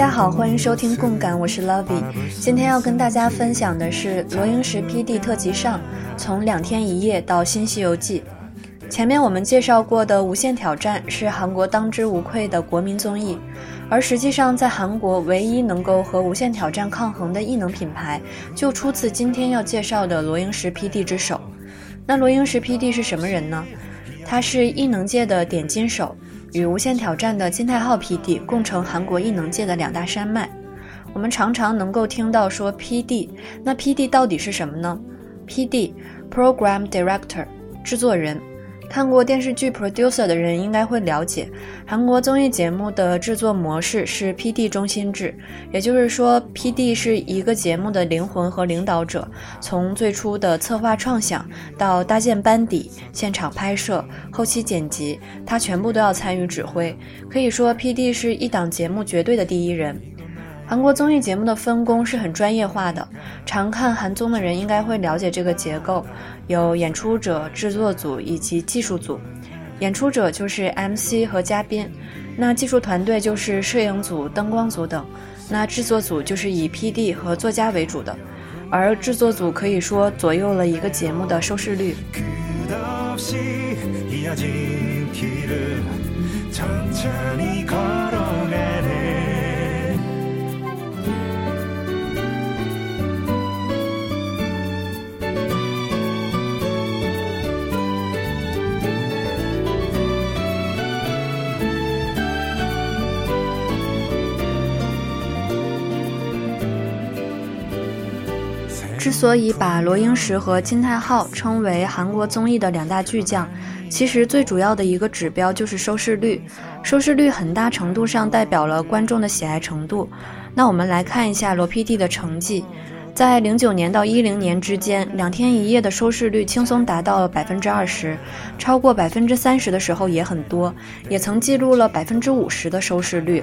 大家好，欢迎收听共感，我是 Lovey。今天要跟大家分享的是罗英石 PD 特辑上，从两天一夜到新西游记。前面我们介绍过的《无限挑战》是韩国当之无愧的国民综艺，而实际上在韩国唯一能够和《无限挑战》抗衡的异能品牌，就出自今天要介绍的罗英石 PD 之手。那罗英石 PD 是什么人呢？他是异能界的点金手，与《无限挑战》的金泰浩 PD 共成韩国异能界的两大山脉。我们常常能够听到说 PD，那 PD 到底是什么呢？PD Program Director 制作人。看过电视剧 producer 的人应该会了解，韩国综艺节目的制作模式是 PD 中心制，也就是说，PD 是一个节目的灵魂和领导者，从最初的策划创想到搭建班底、现场拍摄、后期剪辑，他全部都要参与指挥。可以说，PD 是一档节目绝对的第一人。韩国综艺节目的分工是很专业化的，常看韩综的人应该会了解这个结构，有演出者、制作组以及技术组。演出者就是 MC 和嘉宾，那技术团队就是摄影组、灯光组等，那制作组就是以 PD 和作家为主的，而制作组可以说左右了一个节目的收视率。之所以把罗英石和金泰浩称为韩国综艺的两大巨匠，其实最主要的一个指标就是收视率。收视率很大程度上代表了观众的喜爱程度。那我们来看一下罗 PD 的成绩，在零九年到一零年之间，两天一夜的收视率轻松达到了百分之二十，超过百分之三十的时候也很多，也曾记录了百分之五十的收视率。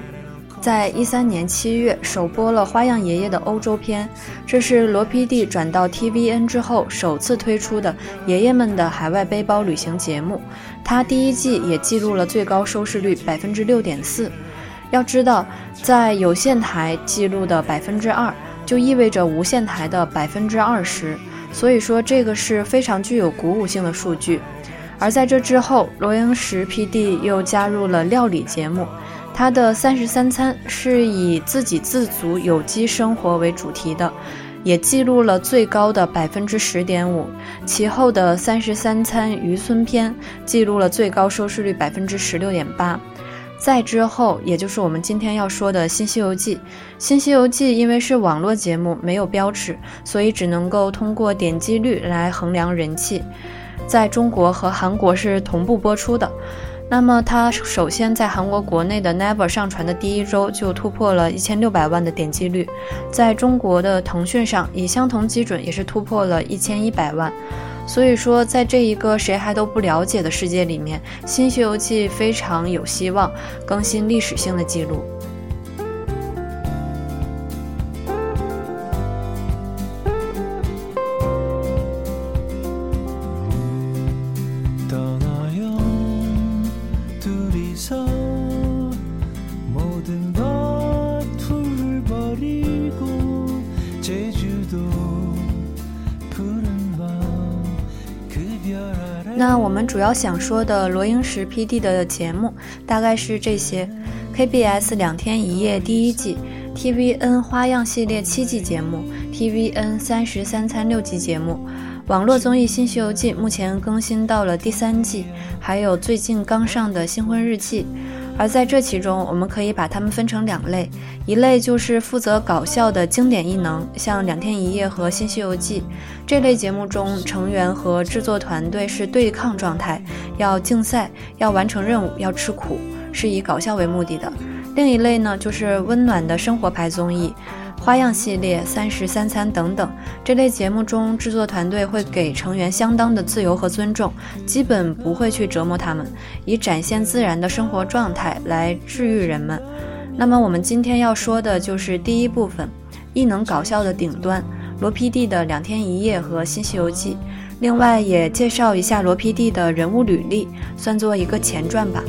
在一三年七月首播了《花样爷爷》的欧洲篇，这是罗 PD 转到 TVN 之后首次推出的爷爷们的海外背包旅行节目。他第一季也记录了最高收视率百分之六点四。要知道，在有线台记录的百分之二，就意味着无线台的百分之二十，所以说这个是非常具有鼓舞性的数据。而在这之后，罗英石 PD 又加入了料理节目。他的三十三餐是以自给自足、有机生活为主题的，也记录了最高的百分之十点五。其后的三十三餐渔村篇记录了最高收视率百分之十六点八。再之后，也就是我们今天要说的《新西游记》。《新西游记》因为是网络节目，没有标尺，所以只能够通过点击率来衡量人气。在中国和韩国是同步播出的。那么，它首先在韩国国内的 Never 上传的第一周就突破了一千六百万的点击率，在中国的腾讯上以相同基准也是突破了一千一百万。所以说，在这一个谁还都不了解的世界里面，《新西游记》非常有希望更新历史性的记录。主要想说的罗英石 PD 的节目大概是这些：KBS 两天一夜第一季，TVN 花样系列七季节目，TVN 三十三餐六季节目，网络综艺《新西游记》目前更新到了第三季，还有最近刚上的新婚日记。而在这其中，我们可以把它们分成两类，一类就是负责搞笑的经典异能，像《两天一夜》和《新西游记》这类节目中，成员和制作团队是对抗状态，要竞赛，要完成任务，要吃苦，是以搞笑为目的的。另一类呢，就是温暖的生活牌综艺。花样系列、三十三餐等等这类节目中，制作团队会给成员相当的自由和尊重，基本不会去折磨他们，以展现自然的生活状态来治愈人们。那么我们今天要说的就是第一部分，异能搞笑的顶端，罗 PD 的两天一夜和新西游记。另外也介绍一下罗 PD 的人物履历，算作一个前传吧。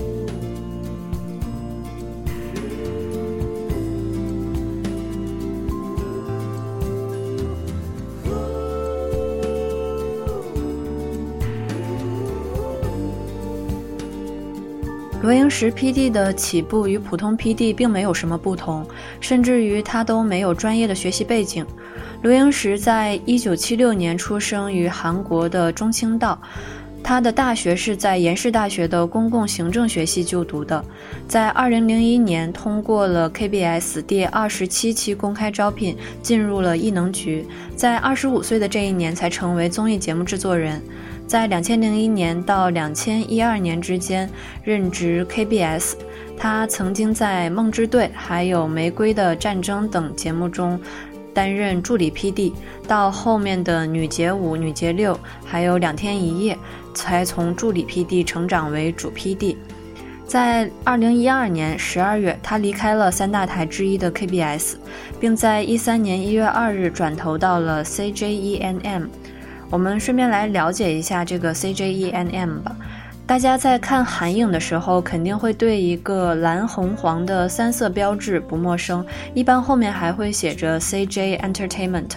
罗英石 PD 的起步与普通 PD 并没有什么不同，甚至于他都没有专业的学习背景。罗英石在一九七六年出生于韩国的中清道，他的大学是在延世大学的公共行政学系就读的。在二零零一年通过了 KBS 第二十七期公开招聘，进入了艺能局，在二十五岁的这一年才成为综艺节目制作人。在两千零一年到两千一二年之间任职 KBS，他曾经在《梦之队》还有《玫瑰的战争》等节目中担任助理 PD，到后面的《女杰五》《女杰六》还有《两天一夜》，才从助理 PD 成长为主 PD。在二零一二年十二月，他离开了三大台之一的 KBS，并在一三年一月二日转投到了 CJENM。我们顺便来了解一下这个 CJENM 吧。大家在看韩影的时候，肯定会对一个蓝红黄的三色标志不陌生。一般后面还会写着 CJ Entertainment。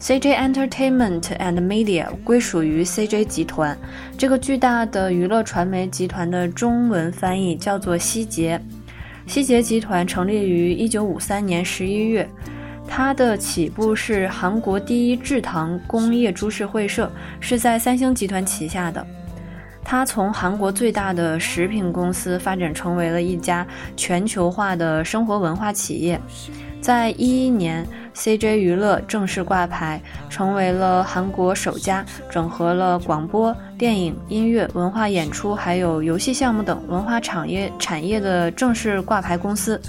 CJ Entertainment and Media 归属于 CJ 集团，这个巨大的娱乐传媒集团的中文翻译叫做希捷。希捷集团成立于1953年11月。它的起步是韩国第一制糖工业株式会社，是在三星集团旗下的。它从韩国最大的食品公司发展成为了一家全球化的生活文化企业。在一一年，CJ 娱乐正式挂牌，成为了韩国首家整合了广播电影、音乐、文化演出还有游戏项目等文化产业产业的正式挂牌公司。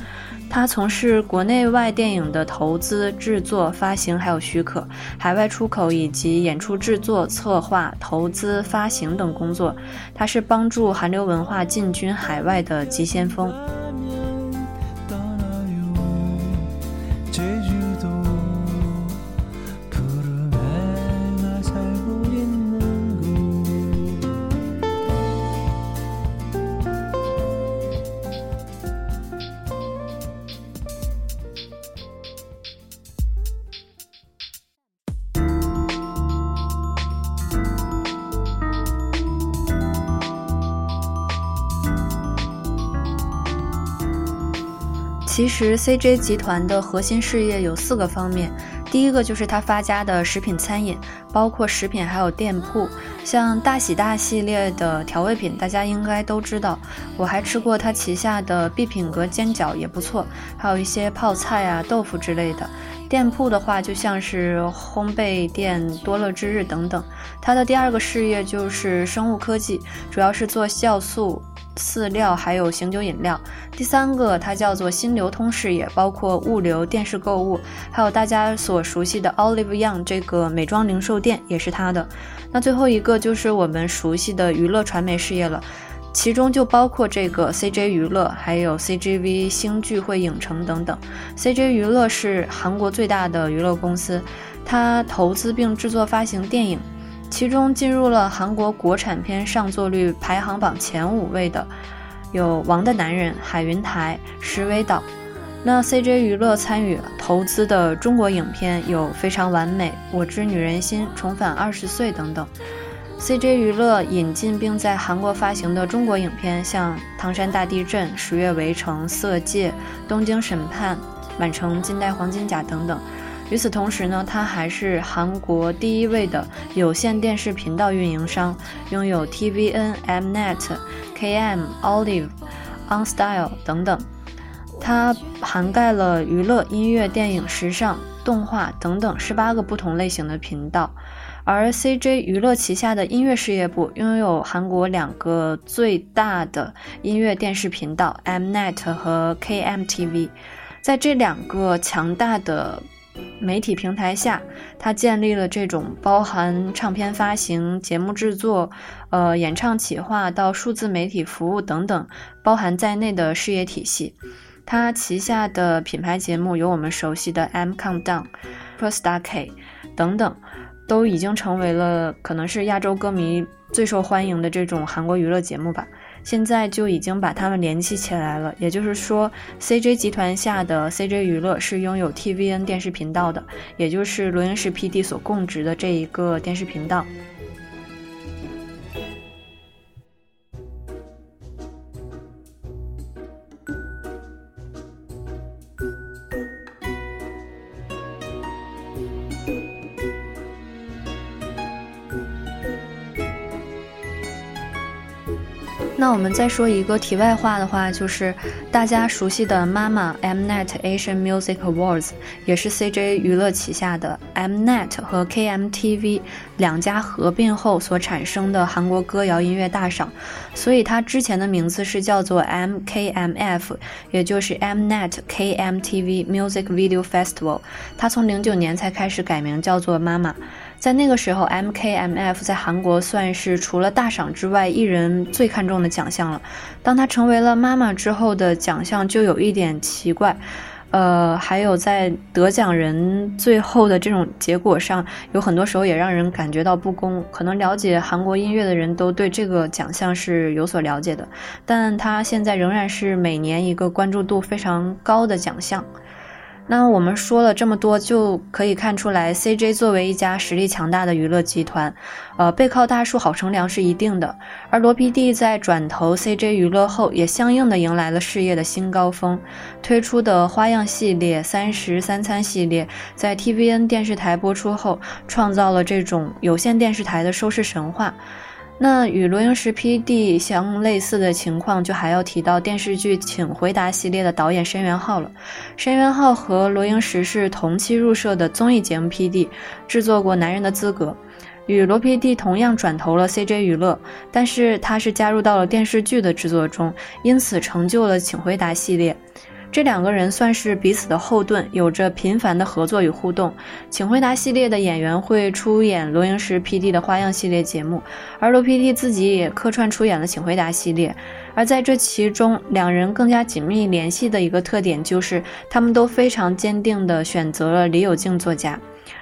他从事国内外电影的投资、制作、发行，还有许可、海外出口以及演出制作、策划、投资、发行等工作。他是帮助韩流文化进军海外的急先锋。其实，CJ 集团的核心事业有四个方面。第一个就是它发家的食品餐饮，包括食品还有店铺，像大喜大系列的调味品，大家应该都知道。我还吃过它旗下的必品阁煎饺，也不错。还有一些泡菜啊、豆腐之类的。店铺的话，就像是烘焙店、多乐之日等等。它的第二个事业就是生物科技，主要是做酵素。饲料还有醒酒饮料，第三个它叫做新流通事业，包括物流、电视购物，还有大家所熟悉的 Olive Young 这个美妆零售店也是它的。那最后一个就是我们熟悉的娱乐传媒事业了，其中就包括这个 CJ 娱乐，还有 CGV 星聚会影城等等。CJ 娱乐是韩国最大的娱乐公司，它投资并制作发行电影。其中进入了韩国国产片上座率排行榜前五位的，有《王的男人》《海云台》《石尾岛》。那 CJ 娱乐参与投资的中国影片有《非常完美》《我知女人心》《重返二十岁》等等。CJ 娱乐引进并在韩国发行的中国影片，像《唐山大地震》《十月围城》《色戒》《东京审判》《满城尽带黄金甲》等等。与此同时呢，它还是韩国第一位的有线电视频道运营商，拥有 TVN、Mnet、KM、Olive、OnStyle 等等。它涵盖了娱乐、音乐、电影、时尚、动画等等十八个不同类型的频道。而 CJ 娱乐旗下的音乐事业部拥有韩国两个最大的音乐电视频道 Mnet 和 KMTV。在这两个强大的媒体平台下，他建立了这种包含唱片发行、节目制作、呃演唱企划到数字媒体服务等等包含在内的事业体系。他旗下的品牌节目有我们熟悉的《M Countdown》、《Pro Star K》等等。都已经成为了可能是亚洲歌迷最受欢迎的这种韩国娱乐节目吧。现在就已经把他们联系起来了，也就是说，CJ 集团下的 CJ 娱乐是拥有 TVN 电视频道的，也就是罗英石 PD 所供职的这一个电视频道。那我们再说一个题外话的话，就是大家熟悉的妈妈 Mnet Asian Music Awards，也是 CJ 娱乐旗下的 Mnet 和 KMTV 两家合并后所产生的韩国歌谣音乐大赏，所以它之前的名字是叫做 MKMF，也就是 Mnet KMTV Music Video Festival，它从零九年才开始改名叫做妈妈。在那个时候，MKMF 在韩国算是除了大赏之外，艺人最看重的奖项了。当他成为了妈妈之后的奖项就有一点奇怪，呃，还有在得奖人最后的这种结果上，有很多时候也让人感觉到不公。可能了解韩国音乐的人都对这个奖项是有所了解的，但他现在仍然是每年一个关注度非常高的奖项。那我们说了这么多，就可以看出来，CJ 作为一家实力强大的娱乐集团，呃，背靠大树好乘凉是一定的。而罗 PD 在转投 CJ 娱乐后，也相应的迎来了事业的新高峰，推出的花样系列、三十三餐系列，在 TVN 电视台播出后，创造了这种有线电视台的收视神话。那与罗英石 PD 相类似的情况，就还要提到电视剧《请回答》系列的导演申元浩了。申元浩和罗英石是同期入社的综艺节目 PD，制作过《男人的资格》，与罗 PD 同样转投了 CJ 娱乐，但是他是加入到了电视剧的制作中，因此成就了《请回答》系列。这两个人算是彼此的后盾，有着频繁的合作与互动。请回答系列的演员会出演罗英石 PD 的花样系列节目，而罗 PD 自己也客串出演了请回答系列。而在这其中，两人更加紧密联系的一个特点就是，他们都非常坚定地选择了李友静作家。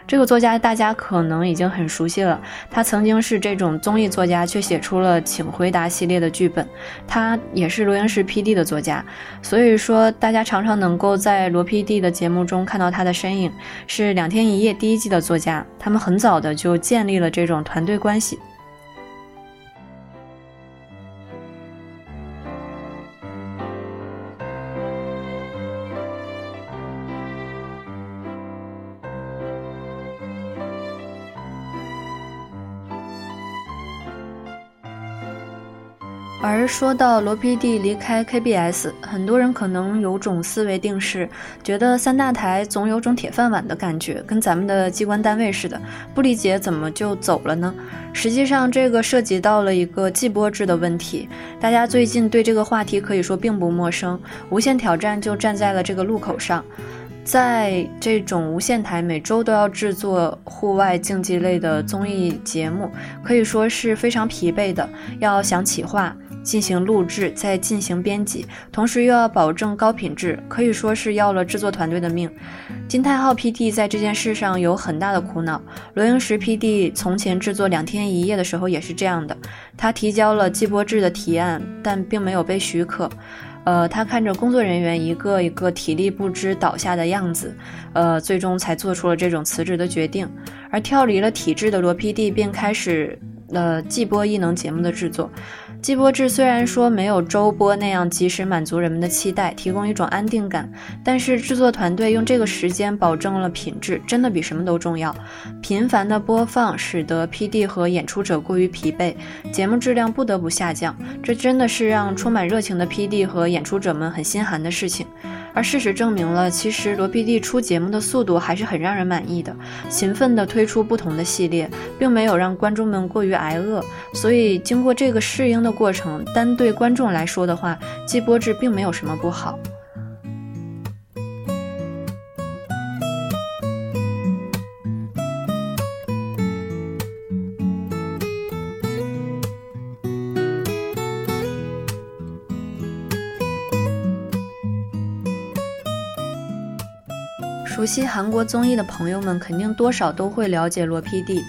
这个作家大家可能已经很熟悉了，他曾经是这种综艺作家，却写出了《请回答》系列的剧本。他也是罗英石 PD 的作家，所以说大家常常能够在罗 PD 的节目中看到他的身影。是《两天一夜》第一季的作家，他们很早的就建立了这种团队关系。而说到罗 PD 离开 KBS，很多人可能有种思维定式，觉得三大台总有种铁饭碗的感觉，跟咱们的机关单位似的，不理解怎么就走了呢？实际上，这个涉及到了一个季播制的问题。大家最近对这个话题可以说并不陌生，无限挑战就站在了这个路口上。在这种无线台每周都要制作户外竞技类的综艺节目，可以说是非常疲惫的，要想企划。进行录制，再进行编辑，同时又要保证高品质，可以说是要了制作团队的命。金泰浩 PD 在这件事上有很大的苦恼。罗英石 PD 从前制作两天一夜的时候也是这样的，他提交了季播制的提案，但并没有被许可。呃，他看着工作人员一个一个体力不支倒下的样子，呃，最终才做出了这种辞职的决定。而跳离了体制的罗 PD 便开始了季播异能节目的制作。季播制虽然说没有周播那样及时满足人们的期待，提供一种安定感，但是制作团队用这个时间保证了品质，真的比什么都重要。频繁的播放使得 PD 和演出者过于疲惫，节目质量不得不下降，这真的是让充满热情的 PD 和演出者们很心寒的事情。而事实证明了，其实罗 PD 出节目的速度还是很让人满意的，勤奋地推出不同的系列，并没有让观众们过于挨饿。所以，经过这个适应的的过程，单对观众来说的话，季播制并没有什么不好。熟悉韩国综艺的朋友们肯定多少都会了解罗 PD，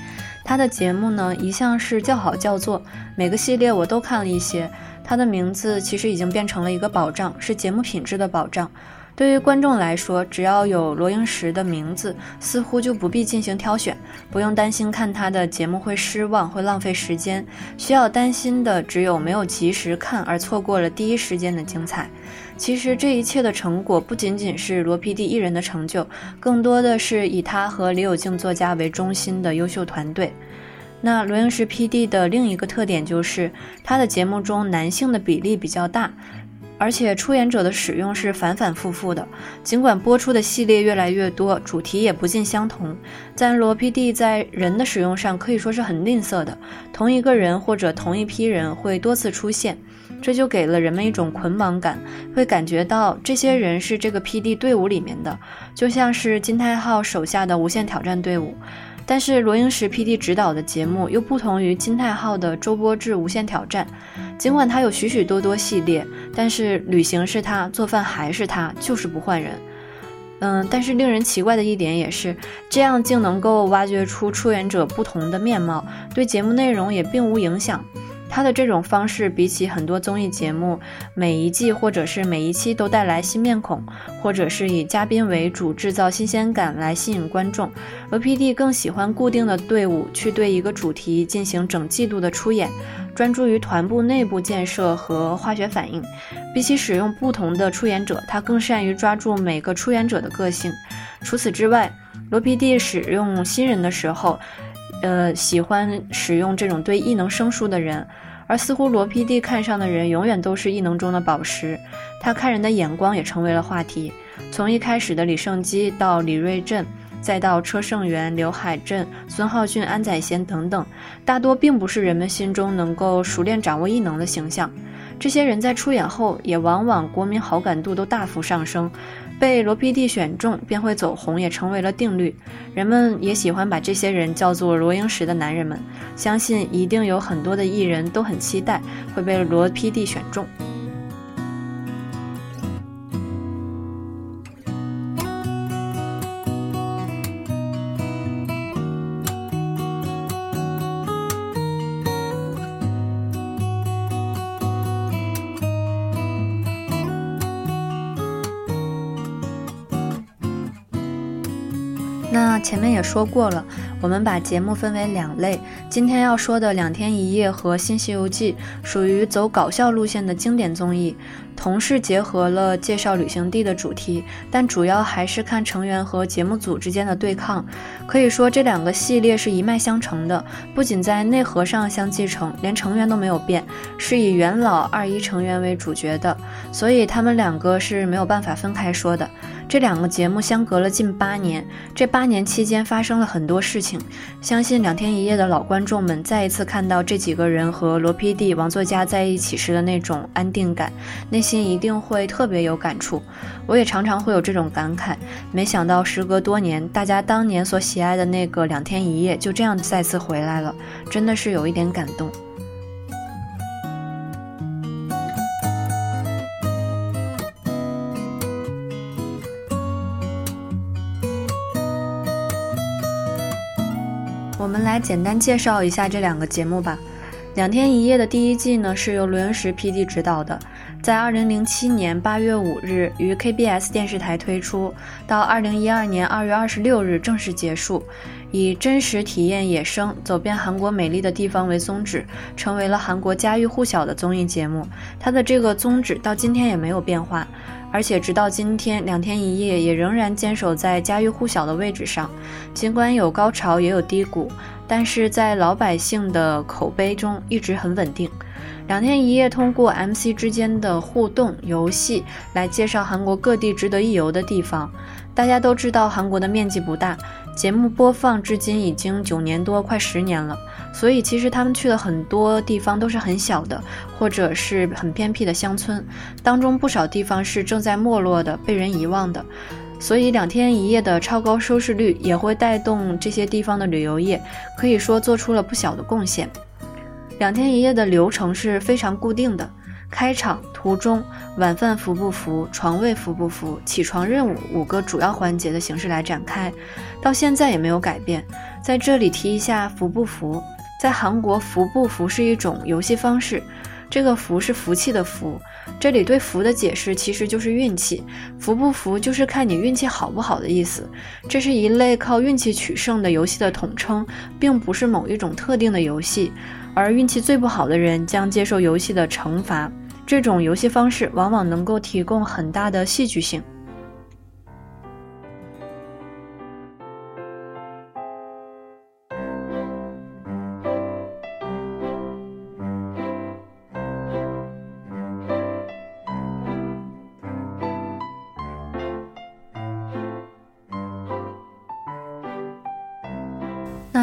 他的节目呢一向是叫好叫座，每个系列我都看了一些。他的名字其实已经变成了一个保障，是节目品质的保障。对于观众来说，只要有罗英石的名字，似乎就不必进行挑选，不用担心看他的节目会失望、会浪费时间。需要担心的只有没有及时看而错过了第一时间的精彩。其实这一切的成果不仅仅是罗 PD 一人的成就，更多的是以他和李友静作家为中心的优秀团队。那罗英石 PD 的另一个特点就是他的节目中男性的比例比较大。而且出演者的使用是反反复复的，尽管播出的系列越来越多，主题也不尽相同，但罗 PD 在人的使用上可以说是很吝啬的，同一个人或者同一批人会多次出现，这就给了人们一种捆绑感，会感觉到这些人是这个 PD 队伍里面的，就像是金泰浩手下的无限挑战队伍。但是罗英石 PD 指导的节目又不同于金泰浩的周播制无限挑战，尽管他有许许多多系列，但是旅行是他，做饭还是他，就是不换人。嗯，但是令人奇怪的一点也是，这样竟能够挖掘出出演者不同的面貌，对节目内容也并无影响。他的这种方式，比起很多综艺节目，每一季或者是每一期都带来新面孔，或者是以嘉宾为主制造新鲜感来吸引观众，而 PD 更喜欢固定的队伍去对一个主题进行整季度的出演，专注于团部内部建设和化学反应。比起使用不同的出演者，他更善于抓住每个出演者的个性。除此之外，罗 PD 使用新人的时候。呃，喜欢使用这种对异能生疏的人，而似乎罗 PD 看上的人永远都是异能中的宝石。他看人的眼光也成为了话题。从一开始的李胜基到李瑞镇，再到车胜元、刘海镇、孙浩俊、安宰贤等等，大多并不是人们心中能够熟练掌握异能的形象。这些人在出演后，也往往国民好感度都大幅上升。被罗 PD 选中便会走红，也成为了定律。人们也喜欢把这些人叫做“罗英石的男人们”。相信一定有很多的艺人都很期待会被罗 PD 选中。前面也说过了，我们把节目分为两类。今天要说的《两天一夜》和《新西游记》属于走搞笑路线的经典综艺，同是结合了介绍旅行地的主题，但主要还是看成员和节目组之间的对抗。可以说这两个系列是一脉相承的，不仅在内核上相继承，连成员都没有变，是以元老二一成员为主角的，所以他们两个是没有办法分开说的。这两个节目相隔了近八年，这八年期间发生了很多事情。相信两天一夜的老观众们再一次看到这几个人和罗 PD、王作家在一起时的那种安定感，内心一定会特别有感触。我也常常会有这种感慨：没想到时隔多年，大家当年所喜爱的那个两天一夜就这样再次回来了，真的是有一点感动。们来简单介绍一下这两个节目吧。两天一夜的第一季呢，是由罗英石 PD 执导的，在二零零七年八月五日于 KBS 电视台推出，到二零一二年二月二十六日正式结束，以真实体验野生、走遍韩国美丽的地方为宗旨，成为了韩国家喻户晓的综艺节目。它的这个宗旨到今天也没有变化。而且直到今天，两天一夜也仍然坚守在家喻户晓的位置上。尽管有高潮也有低谷，但是在老百姓的口碑中一直很稳定。两天一夜通过 MC 之间的互动游戏来介绍韩国各地值得一游的地方。大家都知道韩国的面积不大，节目播放至今已经九年多，快十年了。所以其实他们去的很多地方都是很小的，或者是很偏僻的乡村，当中不少地方是正在没落的、被人遗忘的。所以两天一夜的超高收视率也会带动这些地方的旅游业，可以说做出了不小的贡献。两天一夜的流程是非常固定的。开场、途中、晚饭服不服、床位服不服、起床任务五个主要环节的形式来展开，到现在也没有改变。在这里提一下服不服，在韩国服不服是一种游戏方式。这个服是福气的福，这里对服的解释其实就是运气，服不服就是看你运气好不好的意思。这是一类靠运气取胜的游戏的统称，并不是某一种特定的游戏。而运气最不好的人将接受游戏的惩罚。这种游戏方式往往能够提供很大的戏剧性。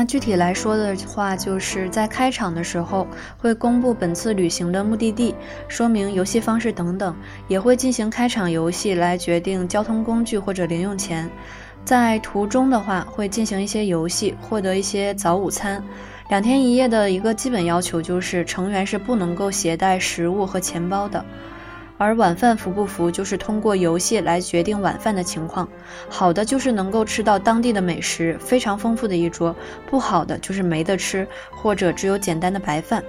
具体来说的话，就是在开场的时候会公布本次旅行的目的地、说明游戏方式等等，也会进行开场游戏来决定交通工具或者零用钱。在途中的话，会进行一些游戏，获得一些早午餐。两天一夜的一个基本要求就是成员是不能够携带食物和钱包的。而晚饭服不服，就是通过游戏来决定晚饭的情况。好的就是能够吃到当地的美食，非常丰富的一桌；不好的就是没得吃，或者只有简单的白饭。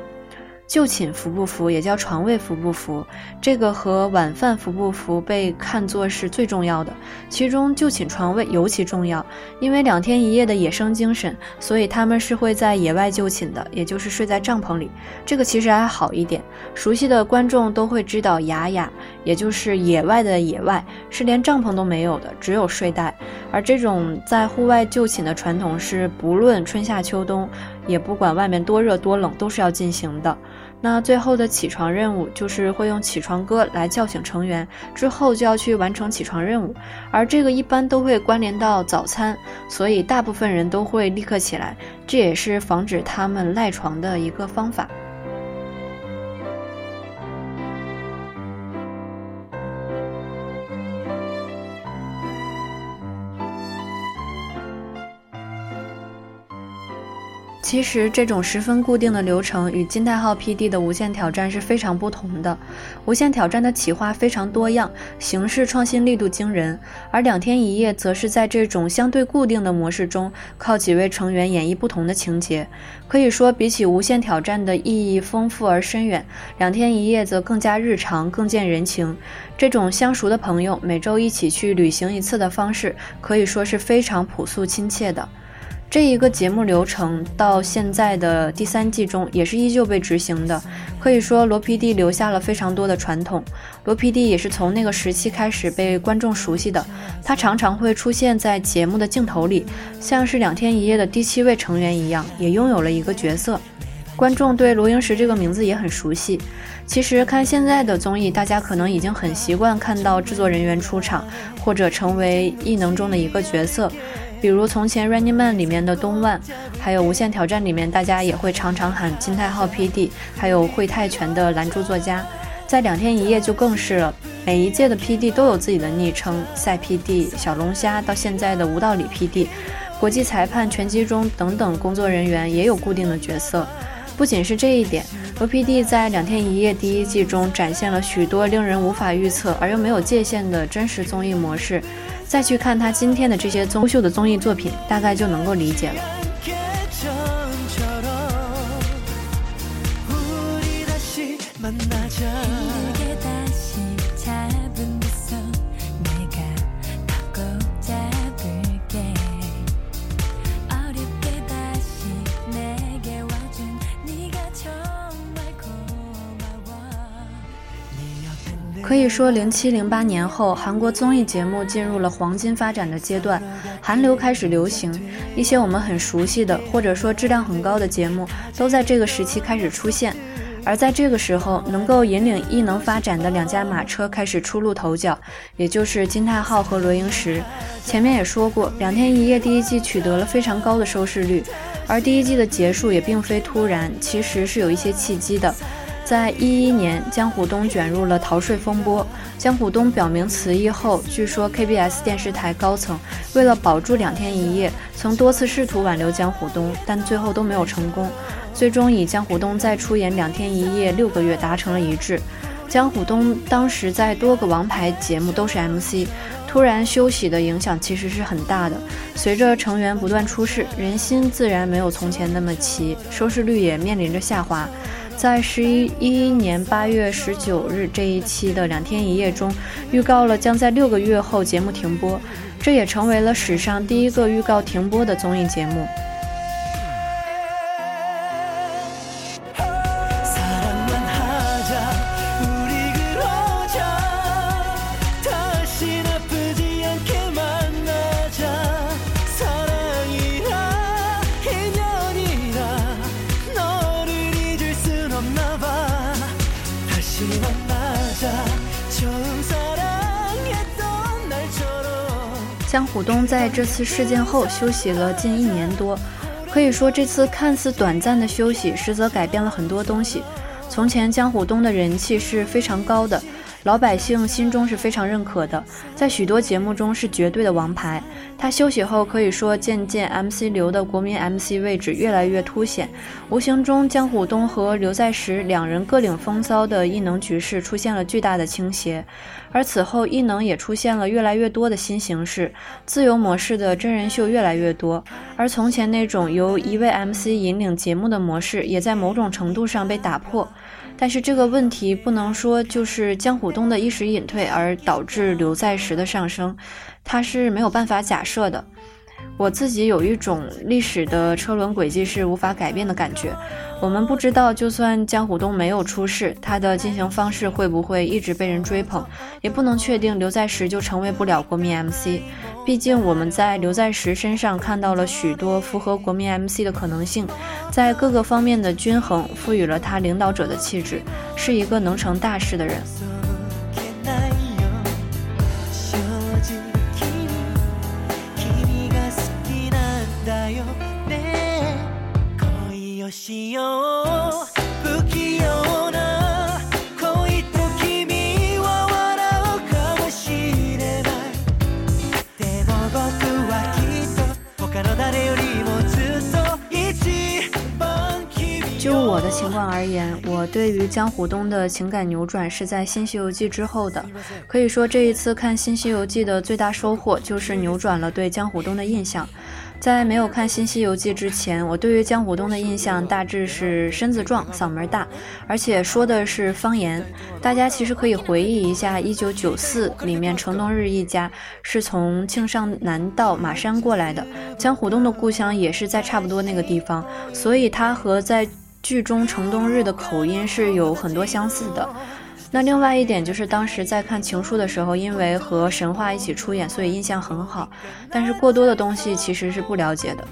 就寝服不服，也叫床位服不服，这个和晚饭服不服被看作是最重要的。其中就寝床位尤其重要，因为两天一夜的野生精神，所以他们是会在野外就寝的，也就是睡在帐篷里。这个其实还好一点，熟悉的观众都会知道，雅雅也就是野外的野外，是连帐篷都没有的，只有睡袋。而这种在户外就寝的传统是不论春夏秋冬，也不管外面多热多冷，都是要进行的。那最后的起床任务就是会用起床歌来叫醒成员，之后就要去完成起床任务，而这个一般都会关联到早餐，所以大部分人都会立刻起来，这也是防止他们赖床的一个方法。其实这种十分固定的流程与金泰浩 PD 的无限挑战是非常不同的。无限挑战的企划非常多样，形式创新力度惊人，而两天一夜则是在这种相对固定的模式中，靠几位成员演绎不同的情节。可以说，比起无限挑战的意义丰富而深远，两天一夜则更加日常，更见人情。这种相熟的朋友每周一起去旅行一次的方式，可以说是非常朴素亲切的。这一个节目流程到现在的第三季中也是依旧被执行的，可以说罗 PD 留下了非常多的传统。罗 PD 也是从那个时期开始被观众熟悉的，他常常会出现在节目的镜头里，像是两天一夜的第七位成员一样，也拥有了一个角色。观众对罗英石这个名字也很熟悉。其实看现在的综艺，大家可能已经很习惯看到制作人员出场，或者成为异能中的一个角色。比如从前《Running Man》里面的东万，还有《无限挑战》里面，大家也会常常喊金泰浩 PD，还有会泰拳的蓝珠作家，在两天一夜就更是了。每一届的 PD 都有自己的昵称，赛 PD、小龙虾，到现在的无道里 PD，国际裁判、拳击中等等工作人员也有固定的角色。不仅是这一点，罗 PD 在两天一夜第一季中展现了许多令人无法预测而又没有界限的真实综艺模式。再去看他今天的这些优秀的综艺作品，大概就能够理解了。可以说，零七零八年后，韩国综艺节目进入了黄金发展的阶段，韩流开始流行，一些我们很熟悉的或者说质量很高的节目，都在这个时期开始出现。而在这个时候，能够引领艺能发展的两驾马车开始初露头角，也就是金泰浩和罗英石。前面也说过，两天一夜第一季取得了非常高的收视率，而第一季的结束也并非突然，其实是有一些契机的。在一一年，江虎东卷入了逃税风波。江虎东表明辞意后，据说 KBS 电视台高层为了保住两天一夜，曾多次试图挽留江虎东，但最后都没有成功。最终以江虎东再出演两天一夜六个月达成了一致。江虎东当时在多个王牌节目都是 MC，突然休息的影响其实是很大的。随着成员不断出事，人心自然没有从前那么齐，收视率也面临着下滑。在十一一年八月十九日这一期的两天一夜中，预告了将在六个月后节目停播，这也成为了史上第一个预告停播的综艺节目。在这次事件后休息了近一年多，可以说这次看似短暂的休息，实则改变了很多东西。从前江虎东的人气是非常高的。老百姓心中是非常认可的，在许多节目中是绝对的王牌。他休息后，可以说渐渐 MC 刘的国民 MC 位置越来越凸显，无形中江虎东和刘在石两人各领风骚的异能局势出现了巨大的倾斜。而此后，异能也出现了越来越多的新形式，自由模式的真人秀越来越多，而从前那种由一位 MC 引领节目的模式，也在某种程度上被打破。但是这个问题不能说就是江虎东的一时隐退而导致刘在石的上升，它是没有办法假设的。我自己有一种历史的车轮轨迹是无法改变的感觉。我们不知道，就算江虎东没有出事，他的进行方式会不会一直被人追捧，也不能确定刘在石就成为不了国民 MC。毕竟我们在刘在石身上看到了许多符合国民 MC 的可能性，在各个方面的均衡，赋予了他领导者的气质，是一个能成大事的人。我的情况而言，我对于江虎东的情感扭转是在《新西游记》之后的。可以说，这一次看《新西游记》的最大收获就是扭转了对江虎东的印象。在没有看《新西游记》之前，我对于江虎东的印象大致是身子壮、嗓门大，而且说的是方言。大家其实可以回忆一下，《一九九四》里面程东日一家是从庆尚南道马山过来的，江虎东的故乡也是在差不多那个地方，所以他和在剧中程东日的口音是有很多相似的。那另外一点就是，当时在看《情书》的时候，因为和神话一起出演，所以印象很好。但是过多的东西其实是不了解的。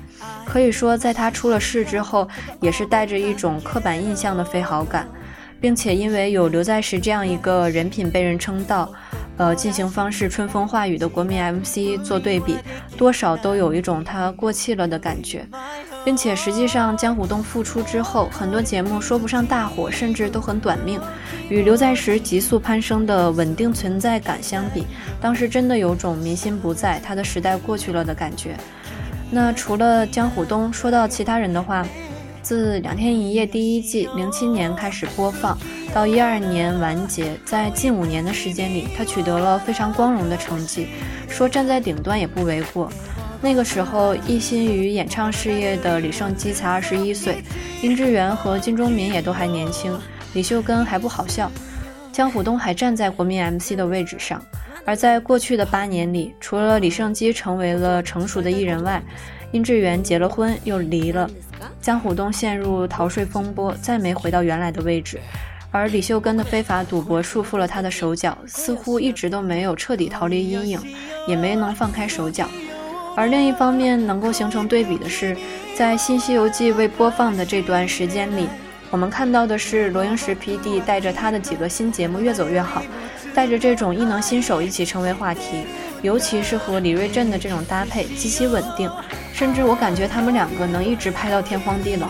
可以说，在他出了事之后，也是带着一种刻板印象的非好感，并且因为有刘在石这样一个人品被人称道。呃，进行方式春风化雨的国民 MC 做对比，多少都有一种他过气了的感觉，并且实际上江虎东复出之后，很多节目说不上大火，甚至都很短命。与刘在石急速攀升的稳定存在感相比，当时真的有种民心不在，他的时代过去了的感觉。那除了江虎东，说到其他人的话。自《两天一夜》第一季零七年开始播放，到一二年完结，在近五年的时间里，他取得了非常光荣的成绩，说站在顶端也不为过。那个时候，一心于演唱事业的李圣基才二十一岁，殷志源和金钟民也都还年轻，李秀根还不好笑，江虎东还站在国民 MC 的位置上。而在过去的八年里，除了李圣基成为了成熟的艺人外，殷志源结了婚又离了。江虎东陷入逃税风波，再没回到原来的位置，而李秀根的非法赌博束缚了他的手脚，似乎一直都没有彻底逃离阴影，也没能放开手脚。而另一方面，能够形成对比的是，在《新西游记》未播放的这段时间里，我们看到的是罗英石 PD 带着他的几个新节目越走越好，带着这种异能新手一起成为话题，尤其是和李瑞镇的这种搭配极其稳定。甚至我感觉他们两个能一直拍到天荒地老。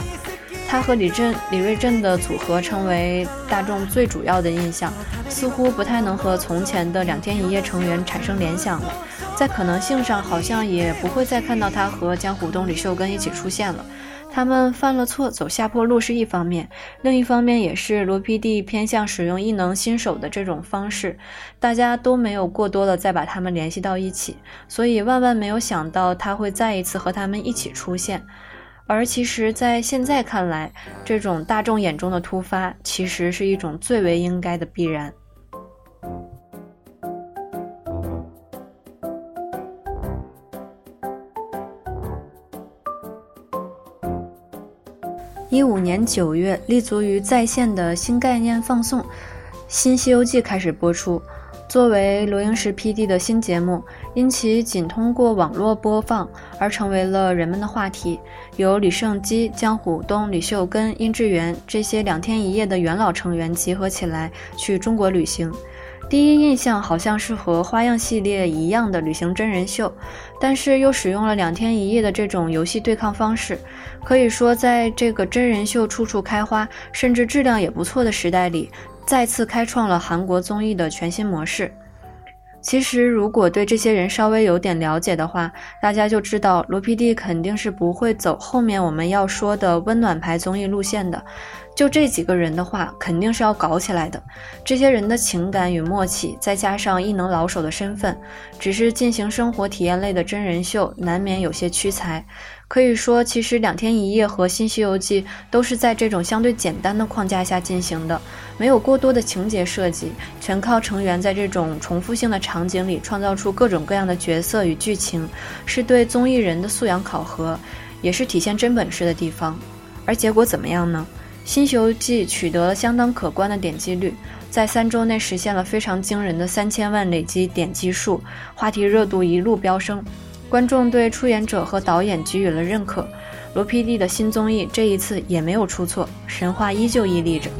他和李振、李瑞镇的组合成为大众最主要的印象，似乎不太能和从前的两天一夜成员产生联想了。在可能性上，好像也不会再看到他和江虎东、李秀根一起出现了。他们犯了错，走下坡路是一方面，另一方面也是罗 PD 偏向使用异能新手的这种方式，大家都没有过多的再把他们联系到一起，所以万万没有想到他会再一次和他们一起出现。而其实，在现在看来，这种大众眼中的突发，其实是一种最为应该的必然。一五年九月，立足于在线的新概念放送《新西游记》开始播出。作为罗英石 PD 的新节目，因其仅通过网络播放而成为了人们的话题。由李胜基、江虎东、李秀根、殷志源这些两天一夜的元老成员集合起来去中国旅行。第一印象好像是和花样系列一样的旅行真人秀，但是又使用了两天一夜的这种游戏对抗方式。可以说，在这个真人秀处处开花，甚至质量也不错的时代里，再次开创了韩国综艺的全新模式。其实，如果对这些人稍微有点了解的话，大家就知道罗 PD 肯定是不会走后面我们要说的温暖牌综艺路线的。就这几个人的话，肯定是要搞起来的。这些人的情感与默契，再加上异能老手的身份，只是进行生活体验类的真人秀，难免有些屈才。可以说，其实两天一夜和新西游记都是在这种相对简单的框架下进行的，没有过多的情节设计，全靠成员在这种重复性的场景里创造出各种各样的角色与剧情，是对综艺人的素养考核，也是体现真本事的地方。而结果怎么样呢？《新西游记》取得了相当可观的点击率，在三周内实现了非常惊人的三千万累积点击数，话题热度一路飙升，观众对出演者和导演给予了认可。罗 PD 的新综艺这一次也没有出错，神话依旧屹立着。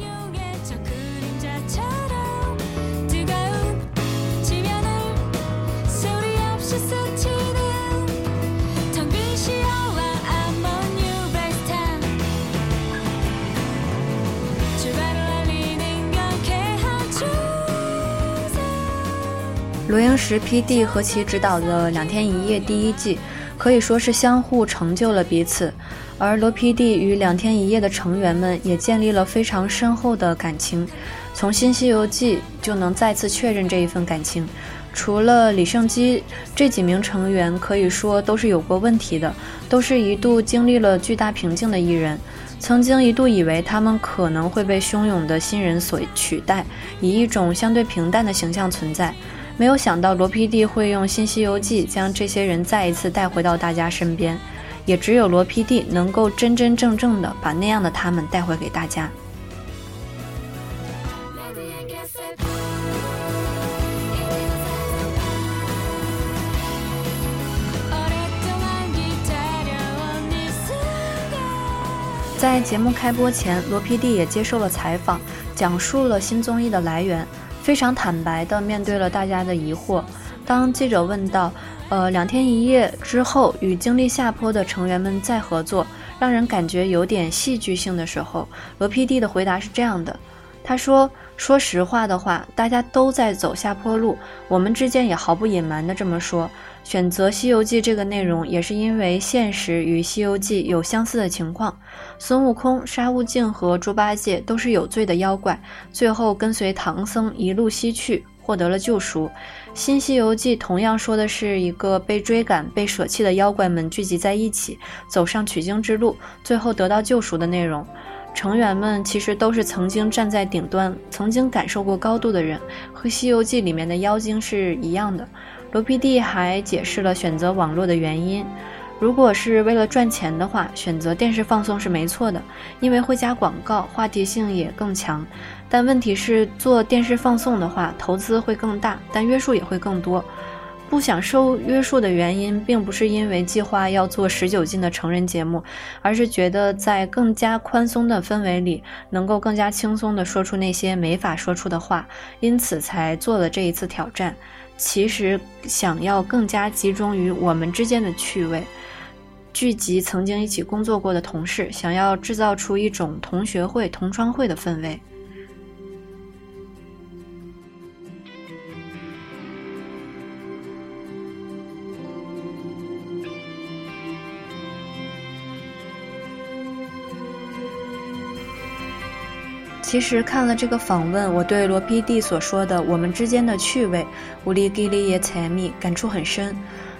罗英石 PD 和其执导的《两天一夜》第一季，可以说是相互成就了彼此，而罗 PD 与《两天一夜》的成员们也建立了非常深厚的感情。从《新西游记》就能再次确认这一份感情。除了李胜基，这几名成员可以说都是有过问题的，都是一度经历了巨大瓶颈的艺人。曾经一度以为他们可能会被汹涌的新人所取代，以一种相对平淡的形象存在。没有想到罗 PD 会用《新西游记》将这些人再一次带回到大家身边，也只有罗 PD 能够真真正正的把那样的他们带回给大家。在节目开播前，罗 PD 也接受了采访，讲述了新综艺的来源。非常坦白的面对了大家的疑惑。当记者问到：“呃，两天一夜之后与经历下坡的成员们再合作，让人感觉有点戏剧性的时候，罗 PD 的回答是这样的。他说：“说实话的话，大家都在走下坡路，我们之间也毫不隐瞒地这么说。选择《西游记》这个内容，也是因为现实与《西游记》有相似的情况。”孙悟空、沙悟净和猪八戒都是有罪的妖怪，最后跟随唐僧一路西去，获得了救赎。《新西游记》同样说的是一个被追赶、被舍弃的妖怪们聚集在一起，走上取经之路，最后得到救赎的内容。成员们其实都是曾经站在顶端、曾经感受过高度的人，和《西游记》里面的妖精是一样的。罗 PD 还解释了选择网络的原因。如果是为了赚钱的话，选择电视放送是没错的，因为会加广告，话题性也更强。但问题是，做电视放送的话，投资会更大，但约束也会更多。不想受约束的原因，并不是因为计划要做十九禁的成人节目，而是觉得在更加宽松的氛围里，能够更加轻松地说出那些没法说出的话，因此才做了这一次挑战。其实想要更加集中于我们之间的趣味。聚集曾经一起工作过的同事，想要制造出一种同学会、同窗会的氛围。其实看了这个访问，我对罗皮蒂所说的“我们之间的趣味”无力给力也采蜜感触很深，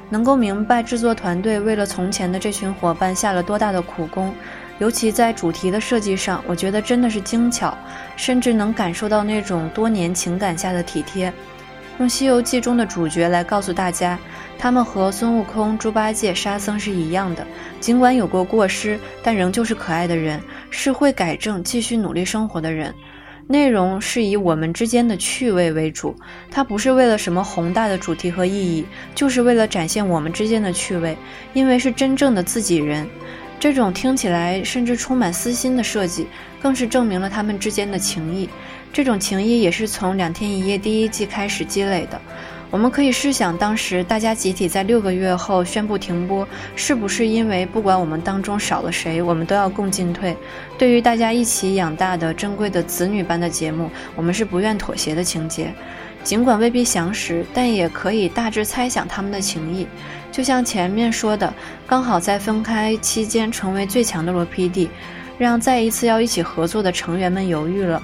能够明白制作团队为了从前的这群伙伴下了多大的苦功，尤其在主题的设计上，我觉得真的是精巧，甚至能感受到那种多年情感下的体贴。用《西游记》中的主角来告诉大家，他们和孙悟空、猪八戒、沙僧是一样的，尽管有过过失，但仍旧是可爱的人，是会改正、继续努力生活的人。内容是以我们之间的趣味为主，它不是为了什么宏大的主题和意义，就是为了展现我们之间的趣味，因为是真正的自己人。这种听起来甚至充满私心的设计，更是证明了他们之间的情谊。这种情谊也是从《两天一夜》第一季开始积累的。我们可以试想，当时大家集体在六个月后宣布停播，是不是因为不管我们当中少了谁，我们都要共进退？对于大家一起养大的珍贵的子女般的节目，我们是不愿妥协的情节。尽管未必详实，但也可以大致猜想他们的情谊。就像前面说的，刚好在分开期间成为最强的罗 PD，让再一次要一起合作的成员们犹豫了。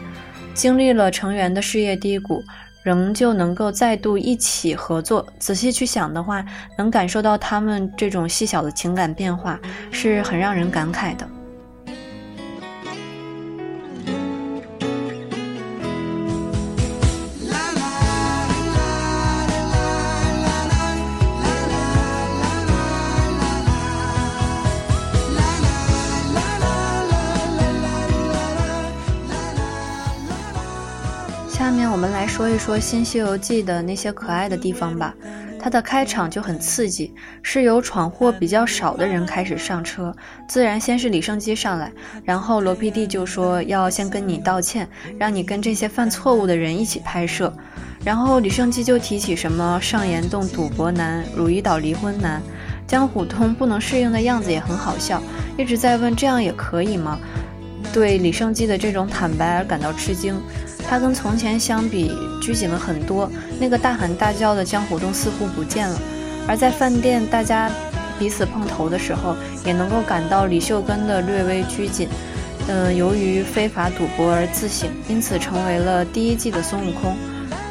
经历了成员的事业低谷，仍旧能够再度一起合作。仔细去想的话，能感受到他们这种细小的情感变化，是很让人感慨的。下面我们来说一说《新西游记》的那些可爱的地方吧。它的开场就很刺激，是由闯祸比较少的人开始上车。自然先是李胜基上来，然后罗 PD 就说要先跟你道歉，让你跟这些犯错误的人一起拍摄。然后李胜基就提起什么上岩洞赌博难、汝矣岛离婚难、江虎通不能适应的样子也很好笑，一直在问这样也可以吗？对李胜基的这种坦白而感到吃惊。他跟从前相比拘谨了很多，那个大喊大叫的江湖东似乎不见了。而在饭店大家彼此碰头的时候，也能够感到李秀根的略微拘谨。嗯，由于非法赌博而自省，因此成为了第一季的孙悟空。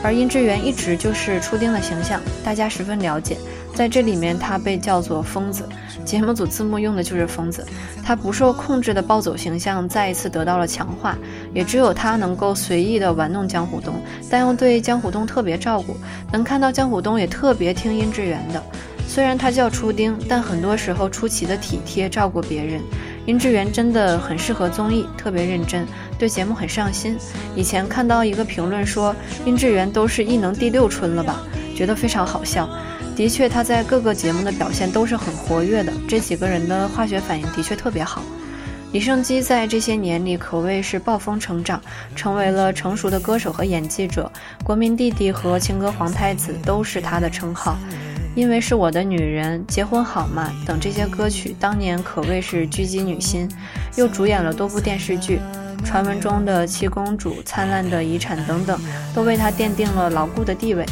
而殷志源一直就是初丁的形象，大家十分了解。在这里面，他被叫做疯子，节目组字幕用的就是疯子。他不受控制的暴走形象再一次得到了强化，也只有他能够随意的玩弄江虎东，但又对江虎东特别照顾。能看到江虎东也特别听殷志源的，虽然他叫初丁，但很多时候出奇的体贴照顾别人。殷志源真的很适合综艺，特别认真，对节目很上心。以前看到一个评论说，殷志源都是异能第六春了吧，觉得非常好笑。的确，他在各个节目的表现都是很活跃的。这几个人的化学反应的确特别好。李胜基在这些年里可谓是暴风成长，成为了成熟的歌手和演技者。国民弟弟和情歌皇太子都是他的称号。因为是我的女人，结婚好吗？等这些歌曲，当年可谓是狙击女星。又主演了多部电视剧，传闻中的七公主、灿烂的遗产等等，都为他奠定了牢固的地位。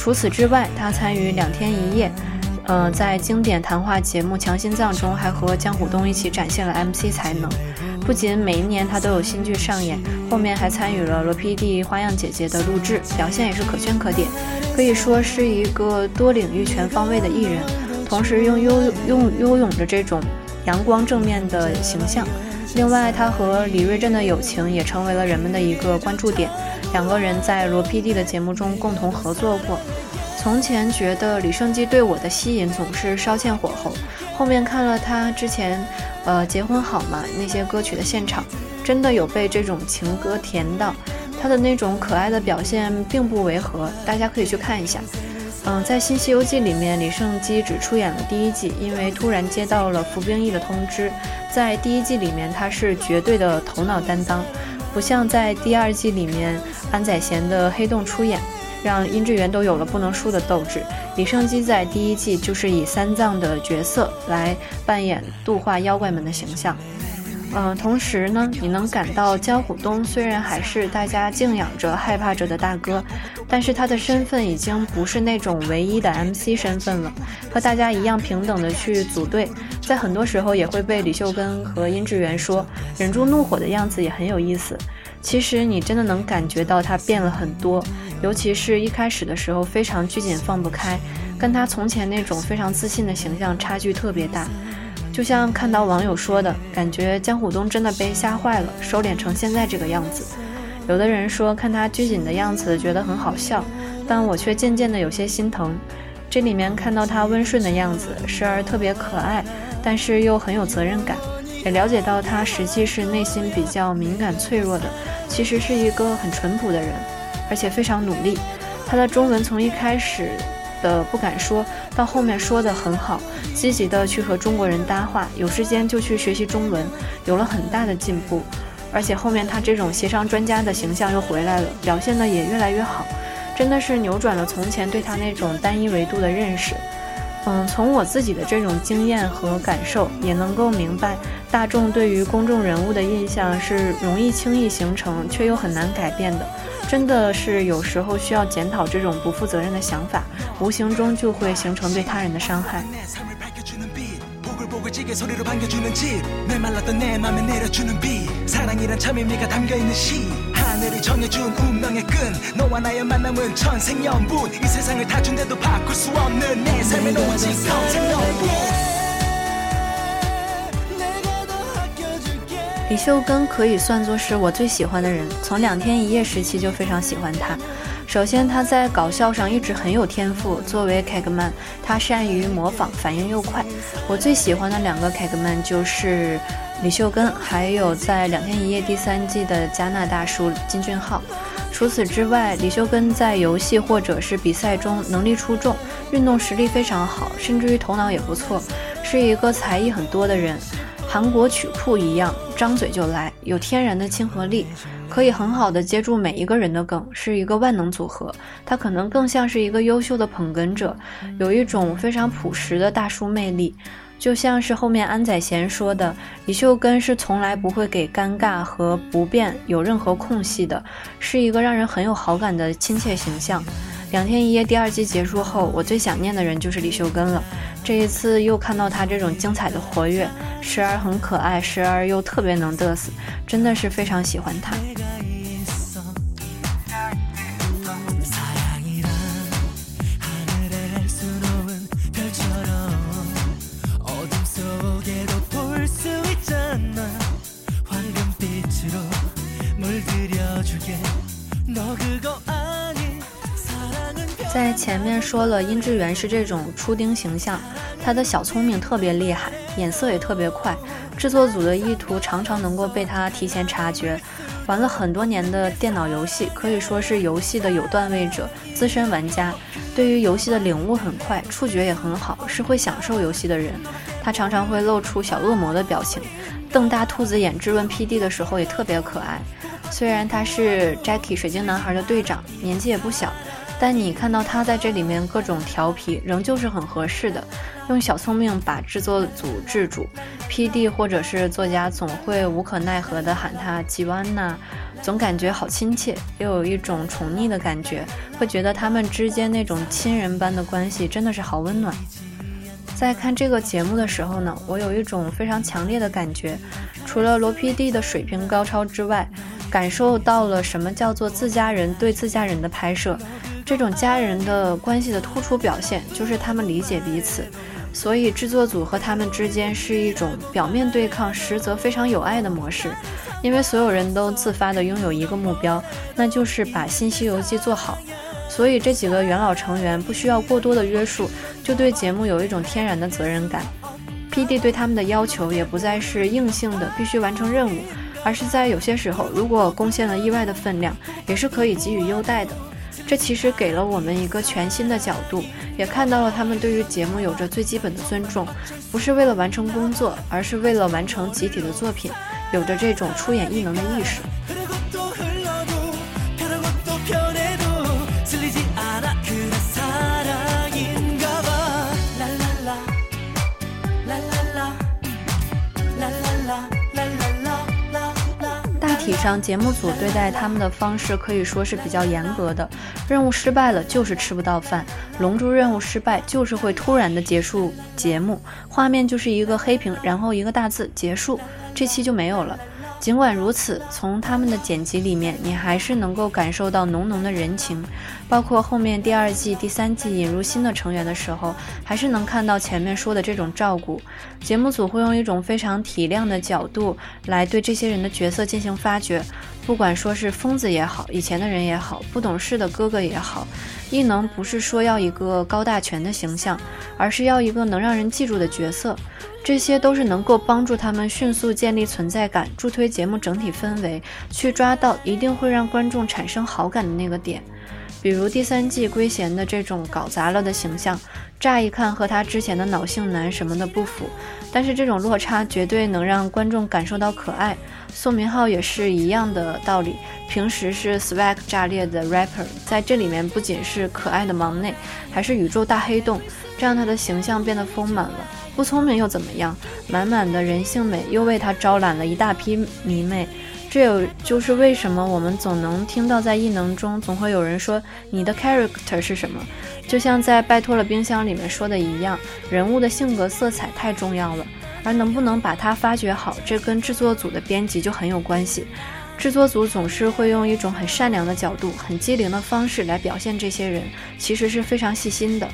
除此之外，他参与两天一夜，呃，在经典谈话节目《强心脏》中，还和江虎东一起展现了 MC 才能。不仅每一年他都有新剧上演，后面还参与了罗 PD《花样姐姐》的录制，表现也是可圈可点，可以说是一个多领域全方位的艺人。同时，用拥拥拥有着这种阳光正面的形象。另外，他和李瑞镇的友情也成为了人们的一个关注点。两个人在罗 PD 的节目中共同合作过。从前觉得李胜基对我的吸引总是稍欠火候，后面看了他之前，呃，结婚好吗那些歌曲的现场，真的有被这种情歌甜到。他的那种可爱的表现并不违和，大家可以去看一下。嗯，在《新西游记》里面，李胜基只出演了第一季，因为突然接到了服兵役的通知。在第一季里面，他是绝对的头脑担当。不像在第二季里面，安宰贤的黑洞出演，让殷志源都有了不能输的斗志。李胜基在第一季就是以三藏的角色来扮演度化妖怪们的形象。嗯，同时呢，你能感到江虎东虽然还是大家敬仰着、害怕着的大哥，但是他的身份已经不是那种唯一的 MC 身份了，和大家一样平等的去组队，在很多时候也会被李秀根和殷志源说忍住怒火的样子也很有意思。其实你真的能感觉到他变了很多，尤其是一开始的时候非常拘谨放不开，跟他从前那种非常自信的形象差距特别大。就像看到网友说的，感觉江虎东真的被吓坏了，收敛成现在这个样子。有的人说看他拘谨的样子觉得很好笑，但我却渐渐的有些心疼。这里面看到他温顺的样子，时而特别可爱，但是又很有责任感。也了解到他实际是内心比较敏感脆弱的，其实是一个很淳朴的人，而且非常努力。他的中文从一开始的不敢说到后面说的很好，积极的去和中国人搭话，有时间就去学习中文，有了很大的进步。而且后面他这种协商专家的形象又回来了，表现的也越来越好，真的是扭转了从前对他那种单一维度的认识。嗯，从我自己的这种经验和感受，也能够明白。大众对于公众人物的印象是容易轻易形成，却又很难改变的。真的是有时候需要检讨这种不负责任的想法，无形中就会形成对他人的伤害。李秀根可以算作是我最喜欢的人，从两天一夜时期就非常喜欢他。首先，他在搞笑上一直很有天赋。作为凯格曼，他善于模仿，反应又快。我最喜欢的两个凯格曼就是李秀根，还有在两天一夜第三季的加纳大叔金俊浩。除此之外，李秀根在游戏或者是比赛中能力出众，运动实力非常好，甚至于头脑也不错，是一个才艺很多的人。韩国曲库一样，张嘴就来，有天然的亲和力，可以很好的接住每一个人的梗，是一个万能组合。他可能更像是一个优秀的捧哏者，有一种非常朴实的大叔魅力。就像是后面安宰贤说的，李秀根是从来不会给尴尬和不便有任何空隙的，是一个让人很有好感的亲切形象。两天一夜第二季结束后，我最想念的人就是李秀根了。这一次又看到他这种精彩的活跃，时而很可爱，时而又特别能嘚瑟，真的是非常喜欢他。在前面说了，殷志源是这种初丁形象，他的小聪明特别厉害，眼色也特别快，制作组的意图常常能够被他提前察觉。玩了很多年的电脑游戏，可以说是游戏的有段位者、资深玩家，对于游戏的领悟很快，触觉也很好，是会享受游戏的人。他常常会露出小恶魔的表情，瞪大兔子眼质问 PD 的时候也特别可爱。虽然他是 Jackie 水晶男孩的队长，年纪也不小。但你看到他在这里面各种调皮，仍旧是很合适的，用小聪明把制作组制住。P.D. 或者是作家总会无可奈何地喊他吉湾呐，总感觉好亲切，又有一种宠溺的感觉，会觉得他们之间那种亲人般的关系真的是好温暖。在看这个节目的时候呢，我有一种非常强烈的感觉，除了罗 P.D. 的水平高超之外，感受到了什么叫做自家人对自家人的拍摄。这种家人的关系的突出表现，就是他们理解彼此，所以制作组和他们之间是一种表面对抗，实则非常有爱的模式。因为所有人都自发的拥有一个目标，那就是把新《西游记》做好。所以这几个元老成员不需要过多的约束，就对节目有一种天然的责任感。P.D. 对他们的要求也不再是硬性的必须完成任务，而是在有些时候，如果贡献了意外的分量，也是可以给予优待的。这其实给了我们一个全新的角度，也看到了他们对于节目有着最基本的尊重，不是为了完成工作，而是为了完成集体的作品，有着这种出演异能的意识。上节目组对待他们的方式可以说是比较严格的，任务失败了就是吃不到饭，龙珠任务失败就是会突然的结束节目，画面就是一个黑屏，然后一个大字结束，这期就没有了。尽管如此，从他们的剪辑里面，你还是能够感受到浓浓的人情。包括后面第二季、第三季引入新的成员的时候，还是能看到前面说的这种照顾。节目组会用一种非常体谅的角度来对这些人的角色进行发掘，不管说是疯子也好，以前的人也好，不懂事的哥哥也好，异能不是说要一个高大全的形象，而是要一个能让人记住的角色。这些都是能够帮助他们迅速建立存在感，助推节目整体氛围，去抓到一定会让观众产生好感的那个点。比如第三季圭贤的这种搞砸了的形象，乍一看和他之前的脑性男什么的不符，但是这种落差绝对能让观众感受到可爱。宋明浩也是一样的道理，平时是 swag 炸裂的 rapper，在这里面不仅是可爱的忙内，还是宇宙大黑洞，这样他的形象变得丰满了。不聪明又怎么样？满满的人性美又为他招揽了一大批迷妹。这有就是为什么我们总能听到在异能中总会有人说你的 character 是什么？就像在拜托了冰箱里面说的一样，人物的性格色彩太重要了，而能不能把它发掘好，这跟制作组的编辑就很有关系。制作组总是会用一种很善良的角度、很机灵的方式来表现这些人，其实是非常细心的。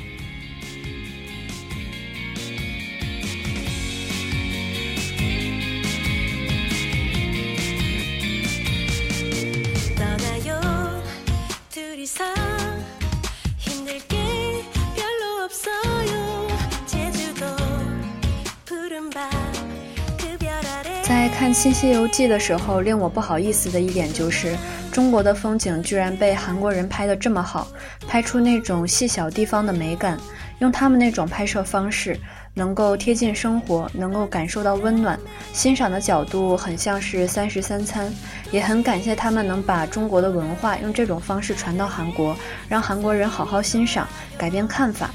看《新西游记》的时候，令我不好意思的一点就是，中国的风景居然被韩国人拍得这么好，拍出那种细小地方的美感，用他们那种拍摄方式，能够贴近生活，能够感受到温暖，欣赏的角度很像是三食三餐，也很感谢他们能把中国的文化用这种方式传到韩国，让韩国人好好欣赏，改变看法。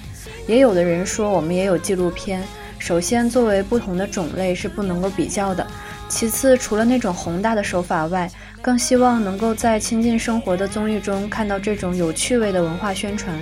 也有的人说，我们也有纪录片。首先，作为不同的种类是不能够比较的。其次，除了那种宏大的手法外，更希望能够在亲近生活的综艺中看到这种有趣味的文化宣传。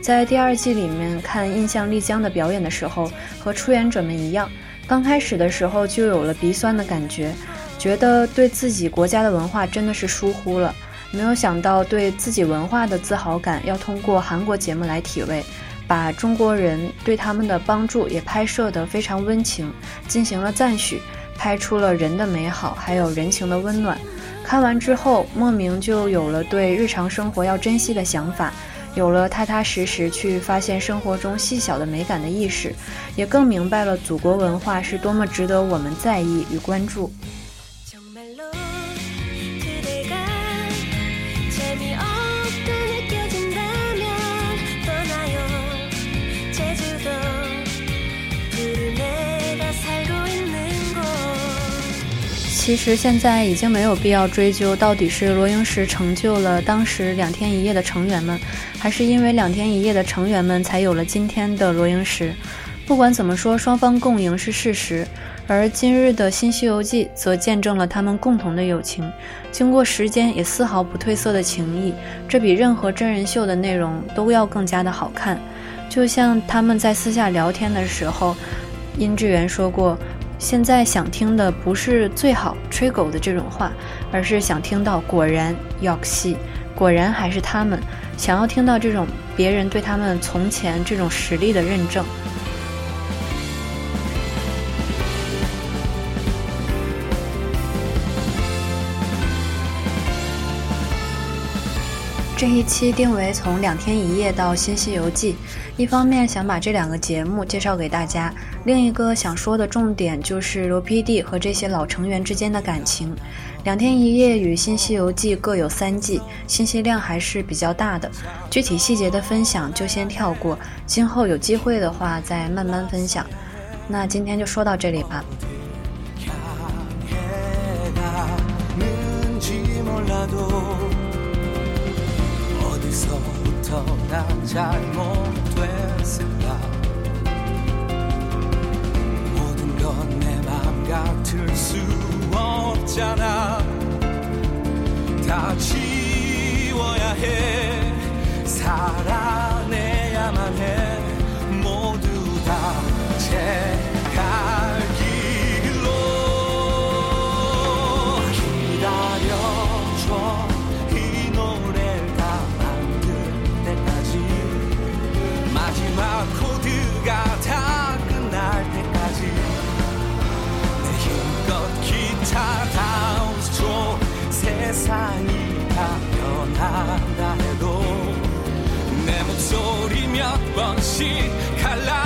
在第二季里面看印象丽江的表演的时候，和出演者们一样，刚开始的时候就有了鼻酸的感觉，觉得对自己国家的文化真的是疏忽了。没有想到对自己文化的自豪感要通过韩国节目来体味。把中国人对他们的帮助也拍摄得非常温情，进行了赞许，拍出了人的美好，还有人情的温暖。看完之后，莫名就有了对日常生活要珍惜的想法，有了踏踏实实去发现生活中细小的美感的意识，也更明白了祖国文化是多么值得我们在意与关注。其实现在已经没有必要追究到底是罗英石成就了当时两天一夜的成员们，还是因为两天一夜的成员们才有了今天的罗英石。不管怎么说，双方共赢是事实，而今日的新《西游记》则见证了他们共同的友情，经过时间也丝毫不褪色的情谊，这比任何真人秀的内容都要更加的好看。就像他们在私下聊天的时候，殷志源说过。现在想听的不是最好吹狗的这种话，而是想听到果然要戏，果然还是他们想要听到这种别人对他们从前这种实力的认证。这一期定为从两天一夜到新西游记，一方面想把这两个节目介绍给大家，另一个想说的重点就是罗 PD 和这些老成员之间的感情。两天一夜与新西游记各有三季，信息量还是比较大的，具体细节的分享就先跳过，今后有机会的话再慢慢分享。那今天就说到这里吧。 난 잘못됐을까? 모든 건 내 맘 같을 수 없잖아. 다 지워야 해. 살아내야만 해. 모두 다제 갈 마지막 코드가 다 끝날 때까지 내 힘껏 기타 다운스 쳐 세상이 다 변한다 해도 내 목소리 몇 번씩 갈라